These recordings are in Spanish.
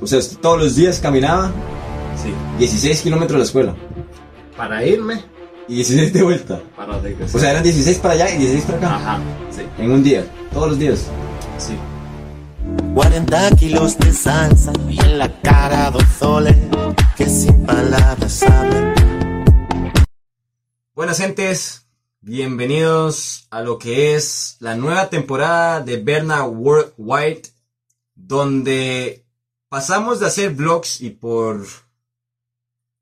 O sea, usted todos los días caminaba Sí. 16 kilómetros a la escuela Para irme, y 16 de vuelta. para regresar. O sea, eran 16 para allá y 16 para acá. Ajá, sí, En un día, todos los días. sí. 40 kilos de salsa y en la cara dos soles que sin palabras hablan. Buenas gentes, bienvenidos a lo que es la nueva temporada de Berna World White, donde pasamos de hacer vlogs y por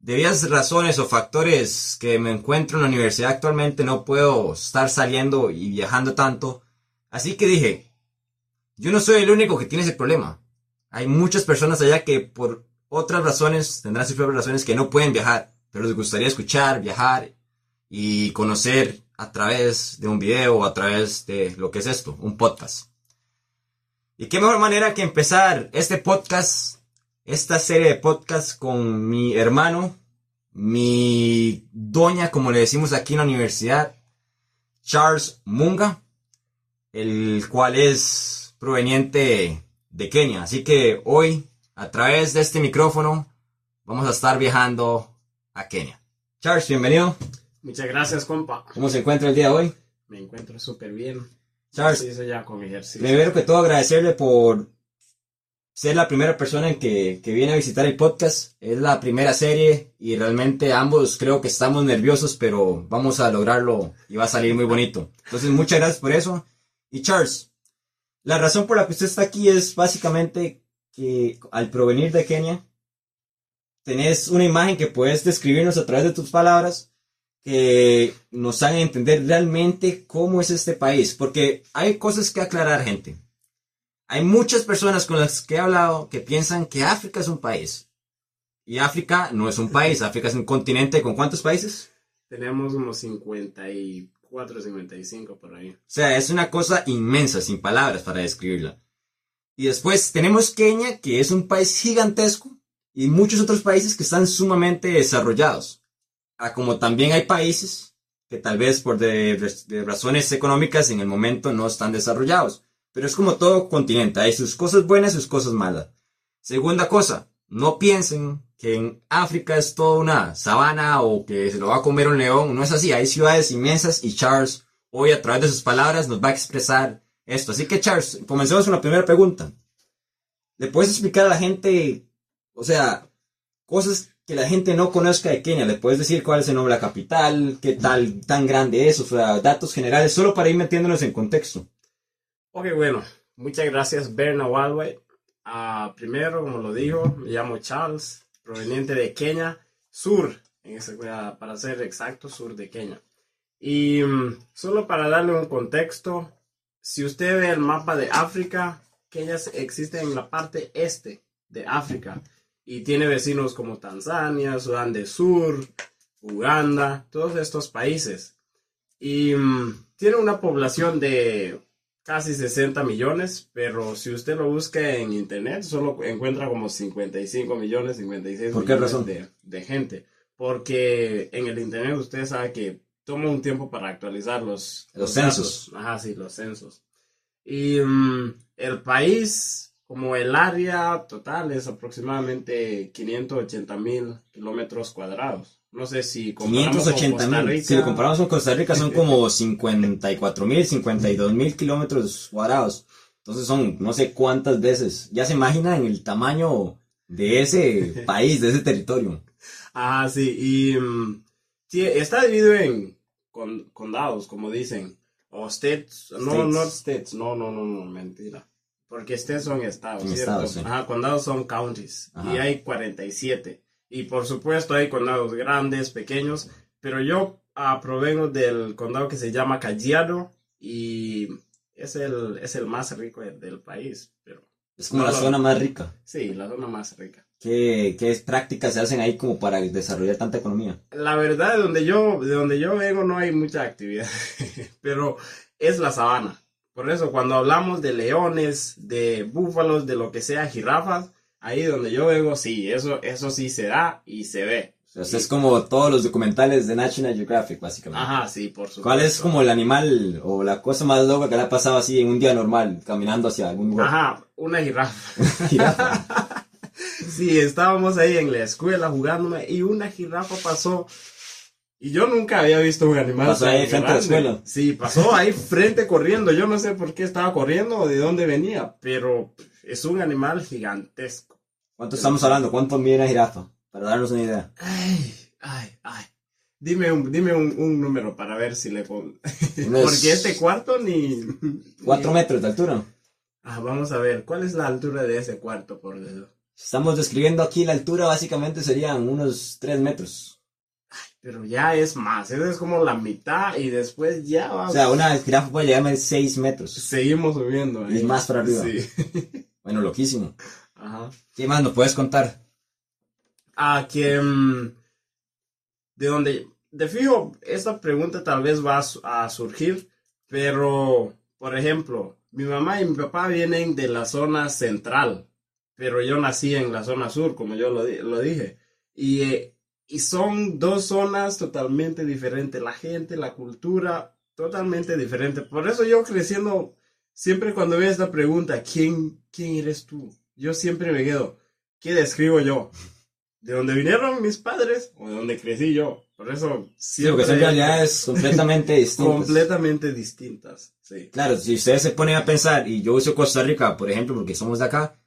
debidas razones o factores que me encuentro en la universidad actualmente no puedo estar saliendo y viajando tanto. Así que dije, yo no soy el único que tiene ese problema. Hay muchas personas allá que por otras razones tendrán sus propias razones que no pueden viajar, pero les gustaría escuchar, viajar y conocer a través de un video o a través de lo que es esto, un podcast. Y qué mejor manera que empezar este podcast, esta serie de podcasts con mi hermano, mi doña, como le decimos aquí en la universidad, Charles Munga, el cual es proveniente de Kenia. Así que hoy, a través de este micrófono, vamos a estar viajando a Kenia. Charles, bienvenido. Muchas gracias, compa. ¿Cómo se encuentra el día de hoy? Me encuentro súper bien. Charles, Sí, eso ya con ejercicio. primero que todo agradecerle por ser la primera persona en que, que viene a visitar el podcast. Es la primera serie y realmente ambos creo que estamos nerviosos, pero vamos a lograrlo y va a salir muy bonito. Entonces, muchas gracias por eso. Y Charles, la razón por la que usted está aquí es básicamente que al provenir de Kenia, tenés una imagen que puedes describirnos a través de tus palabras que nos hagan entender realmente cómo es este país. Porque hay cosas que aclarar, gente. Hay muchas personas con las que he hablado que piensan que África es un país. Y África no es un país, África es un continente con cuántos países? Tenemos unos 54, 55 por ahí. O sea, es una cosa inmensa, sin palabras para describirla. Y después tenemos Kenia, que es un país gigantesco, y muchos otros países que están sumamente desarrollados. Ah, como también hay países que tal vez por de, razones económicas en el momento no están desarrollados. Pero es como todo continente, hay sus cosas buenas y sus cosas malas. Segunda cosa, no piensen que en África es toda una sabana o que se lo va a comer un león. No es así, hay ciudades inmensas y Charles hoy a través de sus palabras nos va a expresar esto. Así que Charles, comencemos con la primera pregunta. ¿Le puedes explicar a la gente, o sea, cosas que la gente no conozca de Kenia? ¿Le puedes decir cuál es el nombre de la capital? ¿Qué tal tan grande es? O sea, datos generales, solo para ir metiéndonos en contexto. Ok, bueno. Muchas gracias, Berna Wildway. Ah, primero, como lo dijo, me llamo Charles, proveniente de Kenia, sur, en ah, para ser exacto, sur de Kenia. Y mm, solo para darle un contexto, si usted ve el mapa de África, Kenia existe en la parte este de África y tiene vecinos como Tanzania, Sudán del Sur, Uganda, todos estos países. Y mm, tiene una población de casi 60 millones, pero si usted lo busca en internet, solo encuentra como 55 millones, 56 ¿Por qué millones razón? De, de gente. Porque en el internet usted sabe que toma un tiempo para actualizar los, Los datos. censos. Ajá, sí, los censos. Y mm, el país, como el área total, es aproximadamente 580 mil kilómetros cuadrados. No sé si comparamos con 580 Costa mil. Rica- Si lo comparamos con Costa Rica son como 54 mil, 52 mil kilómetros cuadrados. Entonces son no sé cuántas veces. Ya se imaginan el tamaño de ese país, de ese territorio. Ah, sí, y mm, sí, está dividido en con- condados, como dicen, o states, no, States. no states, no, no, no, no, mentira, porque states son estados, ¿cierto? estados, sí. Ajá, condados son counties, y Ajá. hay 47, y por supuesto hay condados grandes, pequeños, pero yo ah, provengo del condado que se llama Kajiado, y es el, es el más rico de- del país, pero Es como No, la zona más rica. sí, la zona más rica. ¿Qué, qué prácticas se hacen ahí como para desarrollar tanta economía? La verdad, de donde yo, de donde yo vengo no hay mucha actividad, pero es la sabana. Por eso, cuando hablamos de leones, de búfalos, de lo que sea, jirafas, ahí donde yo vengo, sí, eso, eso sí se da y se ve. O sea, es como todos los documentales de National Geographic, básicamente. Ajá, sí, por supuesto. ¿Cuál es como el animal o la cosa más loca que le ha pasado así en un día normal, caminando hacia algún lugar? Ajá, una jirafa. Jirafa. sí, estábamos ahí en la escuela jugándome y una jirafa pasó. Y yo nunca había visto un animal. Pasó tan ahí frente a la grande. escuela. Sí, pasó ahí frente corriendo. Yo no sé por qué estaba corriendo o de dónde venía, pero es un animal gigantesco. ¿Cuánto estamos hablando? ¿Cuánto mide una jirafa? Para darnos una idea. Ay, ay, ay. Dime un, dime un, un número para ver si le pongo. Porque este cuarto ni. Cuatro ni- metros de altura. Ah, vamos a ver, ¿cuál es la altura de ese cuarto por dedo? Estamos describiendo aquí la altura, básicamente serían unos tres metros. Pero ya es más, eso es como la mitad y después ya va. O sea, una jirafa puede llegar a seis metros. Seguimos subiendo. ahí. Y es más para arriba. Sí. Bueno, loquísimo. Ajá. ¿Qué más nos puedes contar? Ah, que. mm, de donde. De fijo, esta pregunta tal vez va a, a surgir, pero, por ejemplo, mi mamá y mi papá vienen de la zona central, pero yo nací en la zona sur, como yo lo, lo dije. Y, eh, y son dos zonas totalmente diferentes. La gente, la cultura, totalmente diferente. Por eso yo creciendo, siempre cuando veo esta pregunta, ¿quién, quién eres tú? Yo siempre me quedo, ¿qué describo yo? ¿De dónde vinieron mis padres o de dónde crecí yo? Por eso Sí, porque son realidades completamente distintas. completamente distintas. Sí. Claro, si ustedes se ponen a pensar, y yo uso Costa Rica, por ejemplo, porque somos de acá,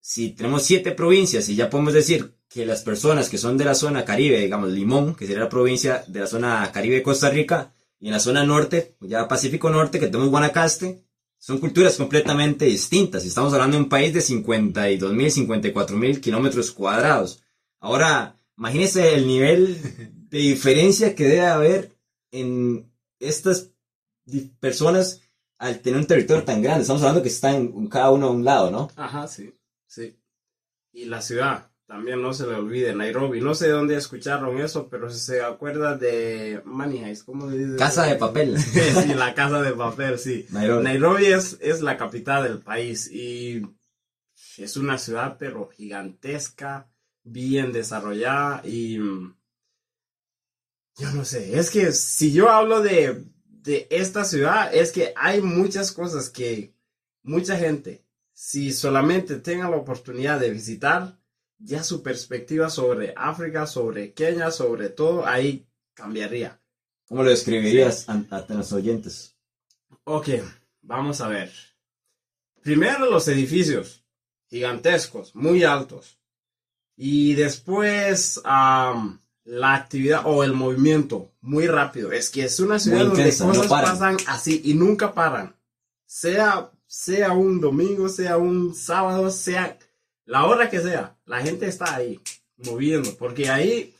si tenemos siete provincias y ya podemos decir que las personas que son de la zona Caribe, digamos Limón, que sería la provincia de la zona Caribe de Costa Rica, y en la zona norte, ya Pacífico Norte, que tenemos Guanacaste, son culturas completamente distintas. Estamos hablando de un país de 52 mil, 54 mil kilómetros cuadrados. Ahora, imagínense el nivel de diferencia que debe haber en estas personas al tener un territorio tan grande. Estamos hablando que están cada uno a un lado, ¿no? Ajá, sí, sí. Y la ciudad, también no se le olvide, Nairobi. No sé de dónde escucharon eso, pero si se acuerda de Money Heist, ¿cómo le dice? Casa de papel. sí, la casa de papel, sí. Nairobi. Nairobi es, es la capital del país y es una ciudad pero gigantesca, bien desarrollada y mm, yo no sé, es que si yo hablo de, de esta ciudad es que hay muchas cosas que mucha gente, si solamente tenga la oportunidad de visitar, ya su perspectiva sobre África, sobre Kenia, sobre todo, ahí cambiaría. ¿Cómo lo describirías an- ante los oyentes? Ok, vamos a ver. Primero los edificios, gigantescos, muy altos. Y después la actividad o el movimiento, muy rápido. Es que es una ciudad Muy donde intensa, cosas pasan así y nunca paran. Sea, sea un domingo, sea un sábado, sea la hora que sea, la gente está ahí moviendo. Porque ahí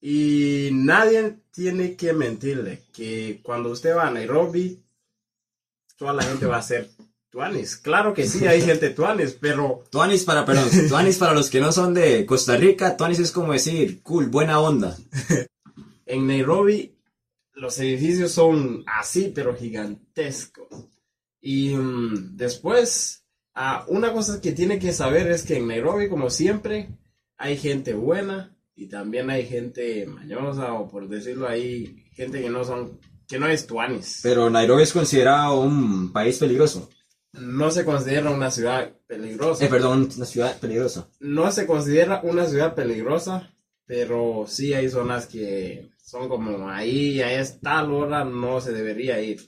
y nadie tiene que mentirle que cuando usted va a Nairobi, toda la gente va a ser tuanis. Claro que sí, hay gente tuanis, pero Tuanis para, perdón, Tuanis para los que no son de Costa Rica, Tuanis es como decir, cool, buena onda. en Nairobi los edificios son así, pero gigantescos. Y mm, después, ah, una cosa que tiene que saber es que en Nairobi, como siempre, hay gente buena y también hay gente mañosa, o por decirlo ahí, gente que no son, que no es tuanis. Pero Nairobi es considerado un país peligroso. No se considera una ciudad peligrosa. Eh, perdón, una ciudad peligrosa. no se considera una ciudad peligrosa, pero sí hay zonas que son como ahí, a esta hora no se debería ir.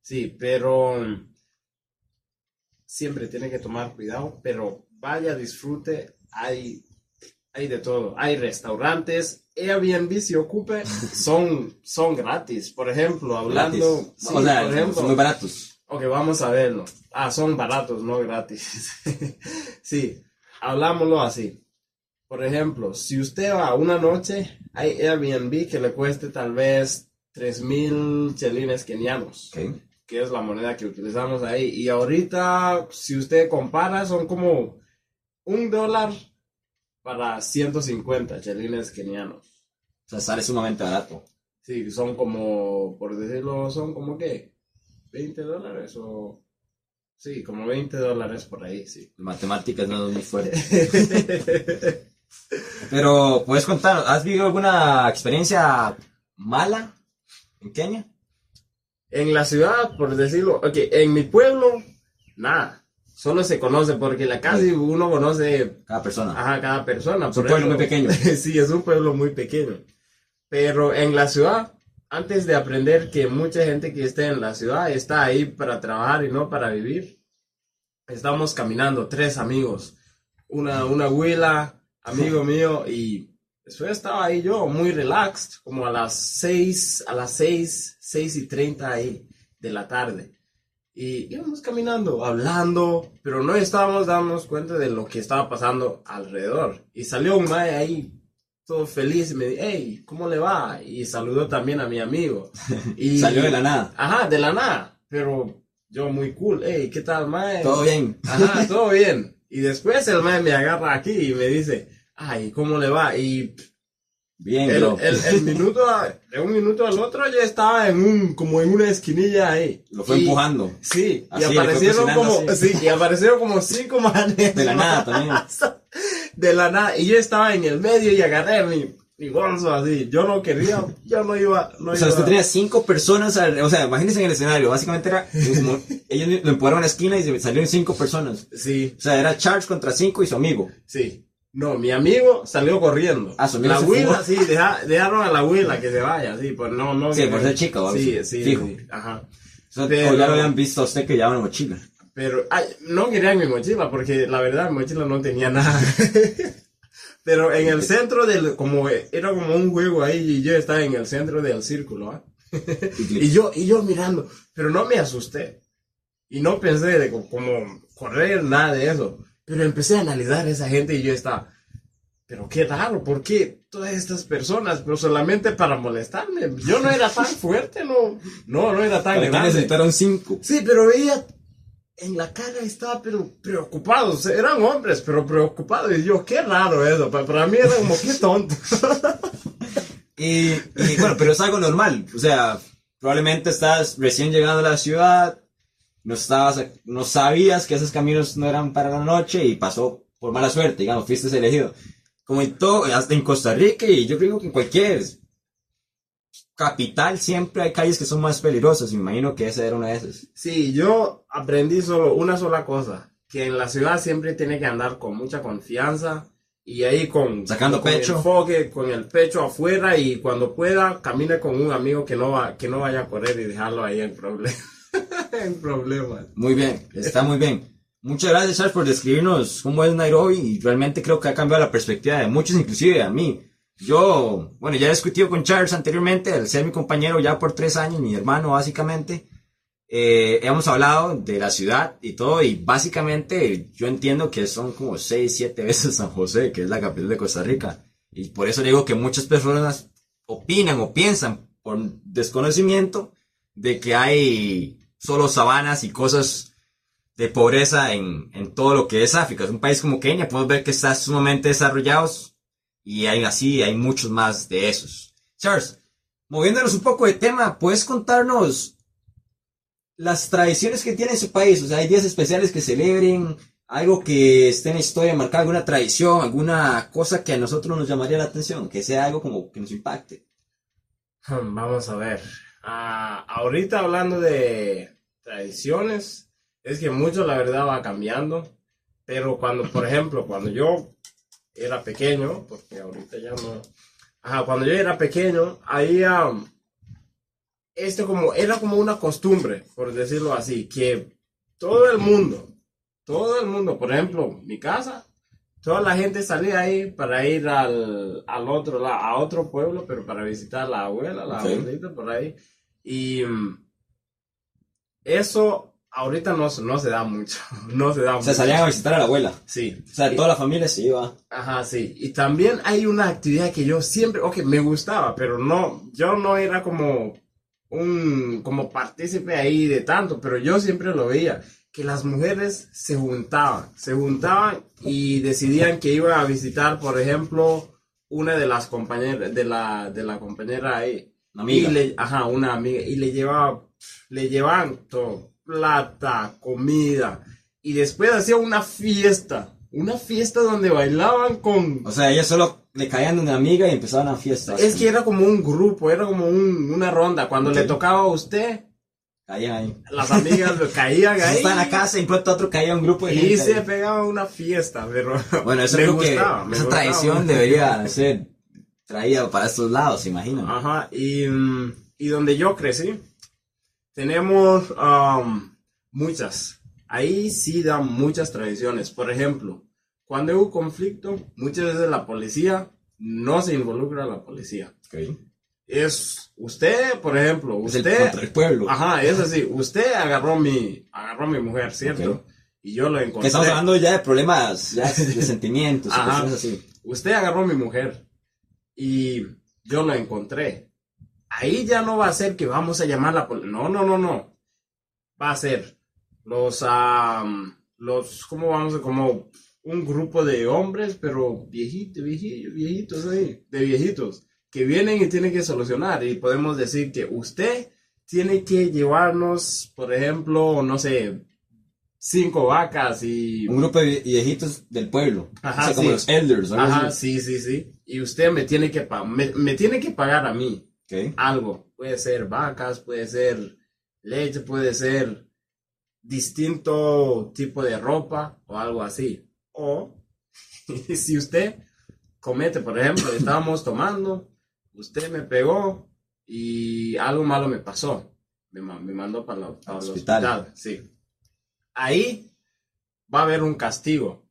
Sí, pero mm, siempre tiene que tomar cuidado, pero vaya, disfrute, hay, hay de todo. Hay restaurantes, Airbnb si ocupe, son, son gratis. Por ejemplo, hablando... sí, o sea, por ejemplo, son muy baratos. Ok, vamos a verlo. Ah, son baratos, no gratis. sí, hablámoslo así. Por ejemplo, si usted va una noche, hay Airbnb que le cueste tal vez 3.000 chelines kenianos, Ok. Que es la moneda que utilizamos ahí. Y ahorita, si usted compara, son como un dólar para 150 chelines kenianos. O sea, sale sumamente barato. Sí, son como, por decirlo, son como que 20 dólares o... Sí, como 20 dólares por ahí, sí. Matemáticas no es muy fuerte. Pero, ¿puedes contar? ¿Has vivido alguna experiencia mala en Kenia? En la ciudad, por decirlo, ok, en mi pueblo, nada. solo se conoce porque la casi uno conoce Cada persona. Ajá, cada persona. Es un pueblo muy pequeño. sí, es un pueblo muy pequeño. Pero en la ciudad, antes de aprender que mucha gente que esté en la ciudad está ahí para trabajar y no para vivir, estamos caminando, tres amigos, una, una abuela, amigo mío, y después estaba ahí yo, muy relaxed, como a las seis, a las seis, seis y treinta ahí de la tarde. Y íbamos caminando, hablando, pero no estábamos dándonos cuenta de lo que estaba pasando alrededor. Y salió un mae ahí, todo feliz, y me dijo, hey, ¿cómo le va? Y saludó también a mi amigo. Y, Salió de la nada. Ajá, de la nada. Pero yo muy cool, hey, ¿qué tal, mae? Todo bien. Ajá, todo bien. Y después el mae me agarra aquí y me dice, ay, ¿cómo le va? Y Bien, el, el, el minuto, a- de un minuto al otro yo estaba en un, como en una esquinilla ahí. Lo fue Y- empujando. Sí, Así, y aparecieron como, así. sí, y aparecieron como cinco manes. De la nada también. De la nada. Y yo estaba en el medio y agarré mi, mi bolso así. Yo no quería, yo no iba, no O sea, iba. usted tenía cinco personas, al- o sea, imagínense en el escenario, básicamente era, como- ellos lo empujaron a una esquina y salieron cinco personas. Sí, O sea, era Charles contra cinco y su amigo. sí. No, mi amigo salió corriendo. Ah, su la abuela, sí, deja- dejaron a la abuela que se vaya, sí, pues no, no. Sí, que- por ser chica algo Sí, sí, Fijo. sí, ajá. O, sea, Pero- o ya lo habían visto a usted que llevaba una mochila. Pero ay, no querían mi mochila porque la verdad mi mochila no tenía nada. Pero en el centro del, como era como un juego ahí y yo estaba en el centro del círculo, ¿ah? Y yo, y yo mirando, pero no me asusté. Y no pensé de co- como correr, nada de eso. Pero empecé a analizar a esa gente y yo estaba, pero qué raro, ¿por qué todas estas personas? Pero solamente para molestarme. Yo no era tan fuerte, no, no, no era tan ¿Para grande. necesitaron cinco? Sí, pero ella en la cara estaba pero preocupados. Eran hombres, pero preocupados. Y yo, qué raro eso. Pa- Para mí era como, qué tonto. Y, y, bueno, pero es algo normal. O sea, probablemente estás recién llegando a la ciudad, no, estabas, no sabías que esos caminos no eran para la noche y pasó por mala suerte, digamos, fuiste elegido. Como en todo, hasta en Costa Rica y yo creo que en cualquier capital siempre hay calles que son más peligrosas. Me imagino que esa era una de esas. Sí, yo aprendí solo una sola cosa. Que en la ciudad siempre tiene que andar con mucha confianza. Y ahí con... Sacando con pecho. enfoque, con el pecho afuera. Y cuando pueda, camine con un amigo que no, va, que no vaya a correr y dejarlo ahí en problemas. en problemas. Muy bien, está muy bien. Muchas gracias, Charles, por describirnos cómo es Nairobi y realmente creo que ha cambiado la perspectiva de muchos, inclusive a mí. Yo, bueno, ya he discutido con Charles anteriormente, al ser mi compañero ya por tres años, mi hermano básicamente. Eh, hemos hablado de la ciudad y todo y básicamente yo entiendo que son como seis, siete veces San José, que es la capital de Costa Rica. Y por eso digo que muchas personas opinan o piensan por desconocimiento de que hay solo sabanas y cosas de pobreza en, en todo lo que es África. Es un país como Kenia, podemos ver que está sumamente desarrollados y hay así, hay muchos más de esos. Charles, moviéndonos un poco de tema, ¿puedes contarnos las tradiciones que tiene su país? O sea, hay días especiales que celebren, algo que esté en la historia marcada, alguna tradición, alguna cosa que a nosotros nos llamaría la atención, que sea algo como que nos impacte. Hmm, Vamos a ver. Ah, ahorita hablando de tradiciones, es que mucho la verdad va cambiando. Pero cuando, por ejemplo, cuando yo era pequeño, porque ahorita ya no. Ajá, cuando yo era pequeño, ahí am, esto como, era como una costumbre, por decirlo así, que todo el mundo, todo el mundo, por ejemplo, mi casa, toda la gente salía ahí para ir al, al otro lado, a otro pueblo, pero para visitar a la abuela, la Ok. abuelita por ahí. Y mm, eso ahorita no, se- no se da mucho, no se da mucho. salían a visitar a la abuela. Sí. O sea, toda la familia se iba. Ajá, sí. Y también hay una actividad que yo siempre, ok, me gustaba, pero no, yo no era como un, como partícipe ahí de tanto, pero yo siempre lo veía, que las mujeres se juntaban, se juntaban y decidían que iban a visitar, por ejemplo, una de las compañeras, de la, de la compañera ahí. Una amiga. Y le, ajá, una amiga, y le llevaba, le llevaban todo, plata, comida, y después hacía una fiesta, una fiesta donde bailaban con... O sea, ellas solo le caían una amiga y empezaban a fiestas. Es que era como un grupo, era como un- una ronda, cuando Ok. le tocaba a usted, Caían ahí. Las amigas caían ahí. Está en la casa y pronto otro caía un grupo de Y gente se ahí. pegaba una fiesta, pero. Bueno, eso creo que gustaba, me esa gustaba tradición debería ser traída para estos lados, imagino. Ajá, y, mm, y donde yo crecí, tenemos am, muchas. Ahí sí dan muchas tradiciones. Por ejemplo, cuando hubo conflicto, muchas veces la policía no se involucra a la policía. Ok. Es usted, por ejemplo, Es el usted. contra el pueblo. Ajá, es así. Usted agarró mi, agarró mi mujer, ¿cierto? Y yo lo Que encontré. estamos hablando ya de problemas, ya de sentimientos, Ajá. así. usted agarró a mi mujer y yo lo encontré. Ahí ya no va a ser que vamos a llamar la policía. No, no, no, no. Va a ser los, am, los, ¿cómo vamos a, como un grupo de hombres, pero viejitos, viejitos, viejitos ahí, de viejitos, que vienen y tienen que solucionar. Y podemos decir que usted tiene que llevarnos, por ejemplo, no sé, cinco vacas y Un grupo de viejitos del pueblo. Ajá, o sea, como sí. los elders, ¿no? Ajá, sí, sí, sí. Y usted me tiene que, pa- me, me tiene que pagar a mí algo. Puede ser vacas, puede ser leche, puede ser distinto tipo de ropa o algo así. O si usted comete, por ejemplo, estábamos tomando, usted me pegó y algo malo me pasó. Me, me mandó para, la- para el Hospital. hospital. Sí. Ahí va a haber un castigo.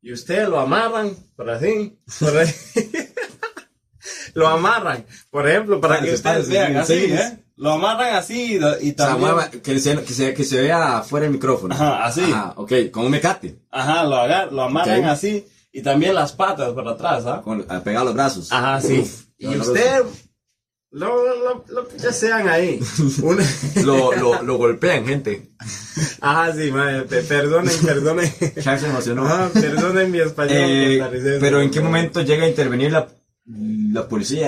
Y usted lo amarran, por así, por ahí. lo amarran, por ejemplo, para que ustedes vean así, ¿eh? Lo amarran así y, y O sea, también... que, se, que, se, que se vea fuera el micrófono. Ajá, así. Ajá, ok, con un mecate. Ajá, lo, agar, lo amarran Ok. así y también las patas para atrás, ¿ah? Con, a pegar los brazos. Ajá, sí. Uf, y usted, lo, lo, lo, ya sean ahí. Un- Lo, lo, lo golpean, gente. Ajá, sí, madre, pe- perdonen, perdonen. Charles se emocionó. Ajá, perdonen mi español. Eh, pero ¿en qué momento llega a intervenir la, la policía en